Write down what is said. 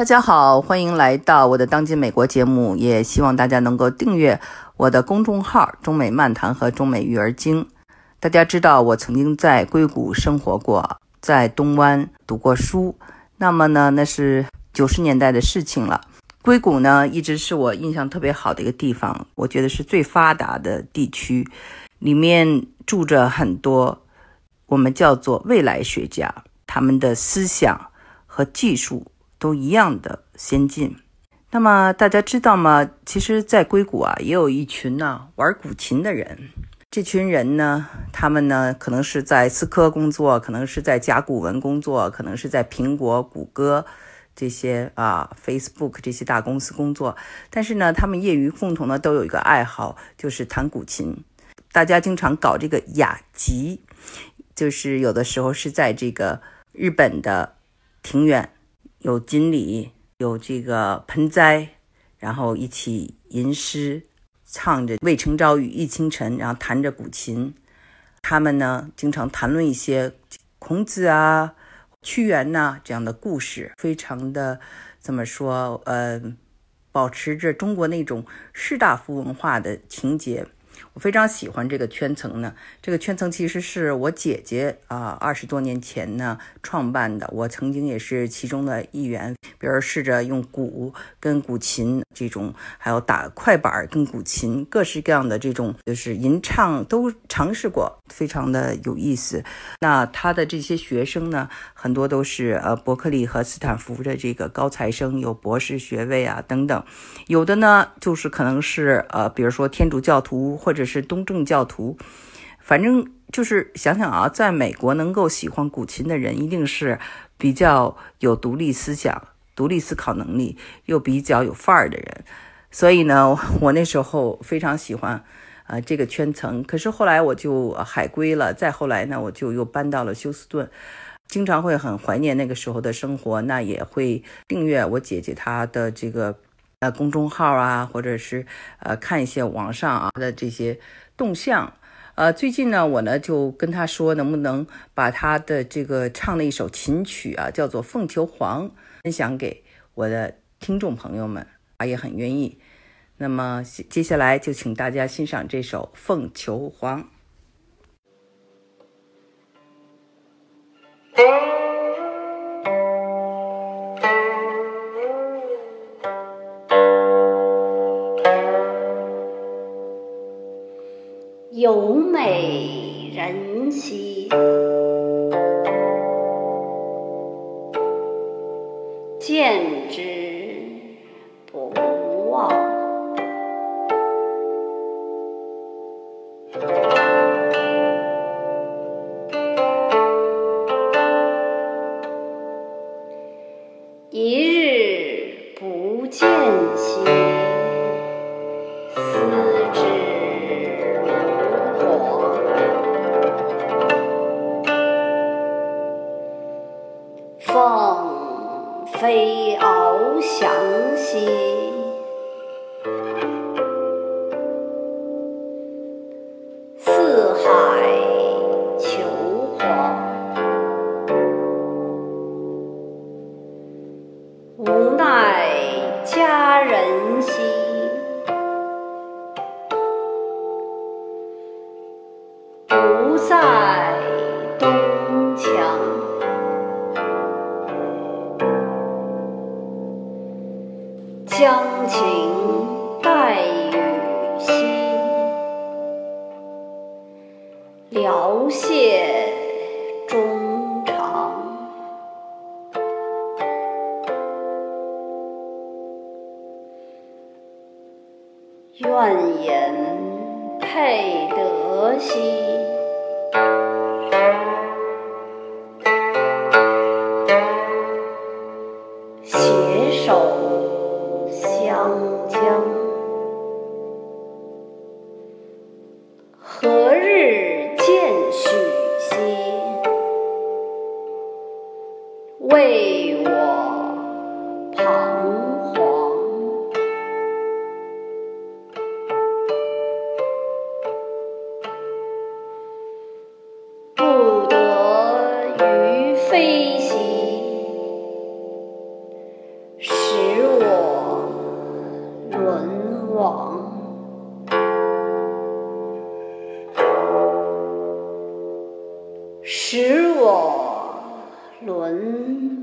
大家好，欢迎来到我的当今美国节目，也希望大家能够订阅我的公众号“中美漫谈”和“中美育儿经”。大家知道，我曾经在硅谷生活过，在东湾读过书。那么呢，那是九十年代的事情了。硅谷呢，一直是我印象特别好的一个地方，我觉得是最发达的地区，里面住着很多我们叫做未来学家，他们的思想和技术都一样的先进。那么大家知道吗？其实，在硅谷啊，也有一群呢玩古琴的人。这群人呢，他们呢，可能是在思科工作，可能是在甲骨文工作，可能是在苹果、谷歌。这些啊，Facebook 这些大公司工作，但是呢，他们业余共同呢都有一个爱好，就是弹古琴。大家经常搞这个雅集，就是有的时候是在这个日本的庭院，有锦鲤，有这个盆栽，然后一起吟诗，唱着“渭城朝雨浥轻尘”，然后弹着古琴。他们呢，经常谈论一些孔子啊。屈原呐，这样的故事非常的怎么说？呃，保持着中国那种士大夫文化的情节。我非常喜欢这个圈层呢。这个圈层其实是我姐姐啊，二十多年前呢创办的。我曾经也是其中的一员。比如试着用鼓跟古琴这种，还有打快板跟古琴，各式各样的这种就是吟唱都尝试过，非常的有意思。那他的这些学生呢，很多都是呃伯克利和斯坦福的这个高材生，有博士学位啊等等。有的呢，就是可能是呃，比如说天主教徒或或者是东正教徒，反正就是想想啊，在美国能够喜欢古琴的人，一定是比较有独立思想。独立思考能力又比较有范儿的人，所以呢，我那时候非常喜欢，呃，这个圈层。可是后来我就海归了，再后来呢，我就又搬到了休斯顿，经常会很怀念那个时候的生活。那也会订阅我姐姐她的这个呃公众号啊，或者是呃看一些网上啊的这些动向。呃，最近呢，我呢就跟他说，能不能把他的这个唱的一首琴曲啊，叫做《凤求凰》。分享给我的听众朋友们，啊，也很愿意。那么接下来就请大家欣赏这首《凤求凰》。有美人兮。见之不忘，一飞翱翔兮，四海求凰。无奈佳人兮，不在将琴代与兮，聊谢衷肠。怨言配得兮。为我彷徨，不得于飞行，使我沦亡，使我。轮。